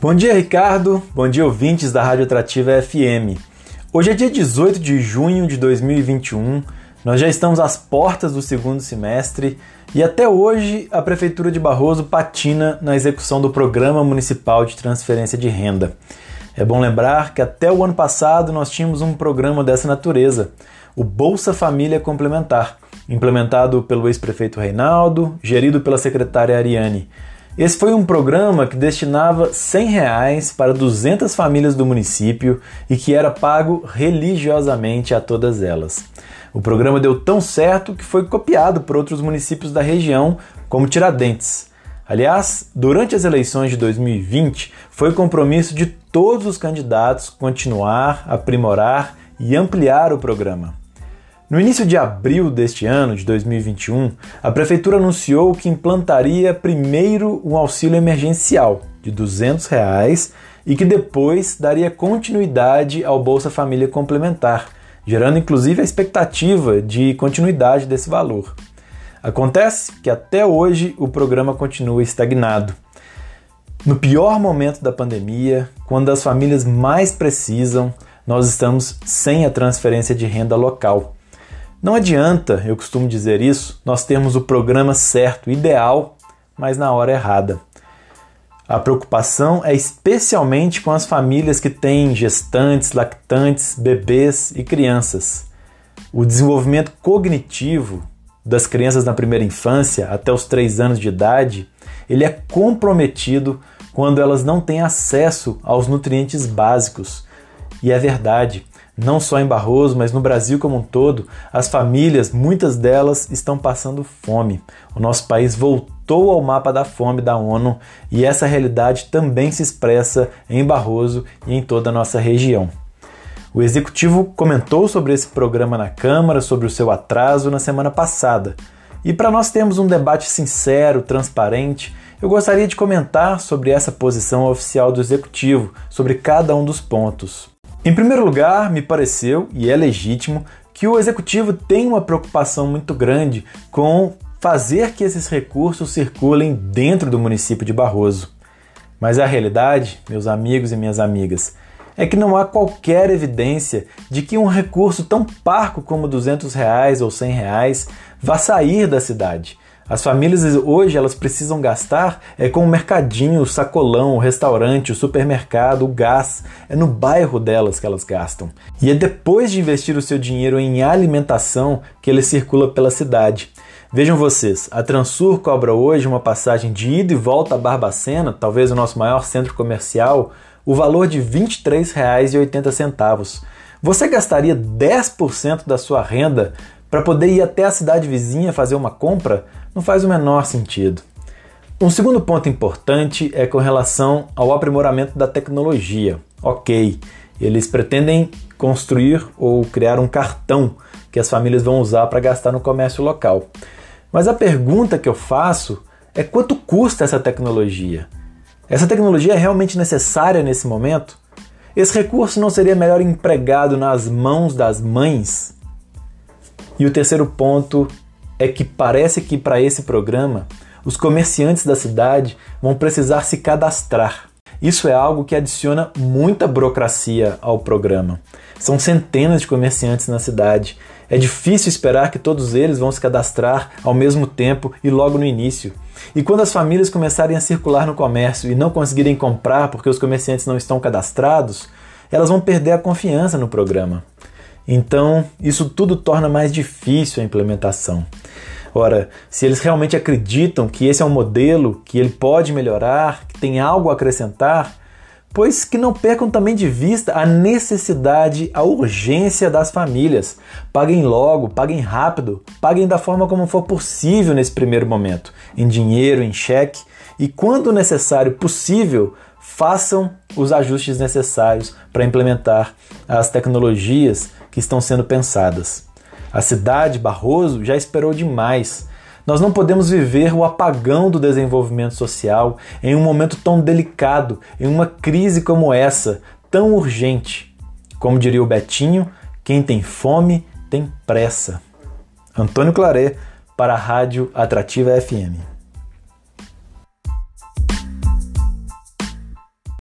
Bom dia, Ricardo. Bom dia, ouvintes da Rádio Atrativa FM. Hoje é dia 18 de junho de 2021. Nós já estamos às portas do segundo semestre e até hoje a Prefeitura de Barroso patina na execução do Programa Municipal de Transferência de Renda. É bom lembrar que até o ano passado nós tínhamos um programa dessa natureza, o Bolsa Família Complementar, implementado pelo ex-prefeito Reinaldo, gerido pela secretária Ariane. Esse foi um programa que destinava 100 reais para 200 famílias do município e que era pago religiosamente a todas elas. O programa deu tão certo que foi copiado por outros municípios da região, como Tiradentes. Aliás, durante as eleições de 2020, foi compromisso de todos os candidatos continuar, aprimorar e ampliar o programa. No início de abril deste ano, de 2021, a Prefeitura anunciou que implantaria primeiro um auxílio emergencial de 200 reais e que depois daria continuidade ao Bolsa Família Complementar, gerando inclusive a expectativa de continuidade desse valor. Acontece que até hoje o programa continua estagnado. No pior momento da pandemia, quando as famílias mais precisam, nós estamos sem a transferência de renda local. Não adianta, eu costumo dizer isso, nós temos o programa certo, ideal, mas na hora errada. A preocupação é especialmente com as famílias que têm gestantes, lactantes, bebês e crianças. O desenvolvimento cognitivo das crianças na primeira infância até os 3 anos de idade, ele é comprometido quando elas não têm acesso aos nutrientes básicos. E é verdade, não só em Barroso, mas no Brasil como um todo, as famílias, muitas delas, estão passando fome. O nosso país voltou ao mapa da fome da ONU e essa realidade também se expressa em Barroso e em toda a nossa região. O executivo comentou sobre esse programa na Câmara, sobre o seu atraso na semana passada. E para nós termos um debate sincero, transparente, eu gostaria de comentar sobre essa posição oficial do executivo, sobre cada um dos pontos. Em primeiro lugar, me pareceu, e é legítimo, que o executivo tem uma preocupação muito grande com fazer que esses recursos circulem dentro do município de Barroso. Mas a realidade, meus amigos e minhas amigas, é que não há qualquer evidência de que um recurso tão parco como 200 reais ou 100 reais vá sair da cidade. As famílias hoje elas precisam gastar é com o mercadinho, o sacolão, o restaurante, o supermercado, o gás. É no bairro delas que elas gastam. E é depois de investir o seu dinheiro em alimentação que ele circula pela cidade. Vejam vocês, a Transur cobra hoje uma passagem de ida e volta a Barbacena, talvez o nosso maior centro comercial, o valor de R$ 23,80. Você gastaria 10% da sua renda para poder ir até a cidade vizinha fazer uma compra? não faz o menor sentido. Um segundo ponto importante é com relação ao aprimoramento da tecnologia. Ok, eles pretendem construir ou criar um cartão que as famílias vão usar para gastar no comércio local. Mas a pergunta que eu faço é quanto custa essa tecnologia? Essa tecnologia é realmente necessária nesse momento? Esse recurso não seria melhor empregado nas mãos das mães? E o terceiro ponto é que parece que para esse programa os comerciantes da cidade vão precisar se cadastrar. Isso é algo que adiciona muita burocracia ao programa. São centenas de comerciantes na cidade. É difícil esperar que todos eles vão se cadastrar ao mesmo tempo e logo no início. E quando as famílias começarem a circular no comércio e não conseguirem comprar porque os comerciantes não estão cadastrados, elas vão perder a confiança no programa. Então, isso tudo torna mais difícil a implementação. Ora, se eles realmente acreditam que esse é um modelo, que ele pode melhorar, que tem algo a acrescentar, pois que não percam também de vista a necessidade, a urgência das famílias. Paguem logo, paguem rápido, paguem da forma como for possível nesse primeiro momento, em dinheiro, em cheque, e quando necessário, possível, façam os ajustes necessários para implementar as tecnologias que estão sendo pensadas. A cidade, Barroso, já esperou demais. Nós não podemos viver o apagão do desenvolvimento social em um momento tão delicado, em uma crise como essa, tão urgente. Como diria o Betinho, quem tem fome tem pressa. Antônio Claré, para a Rádio Atrativa FM.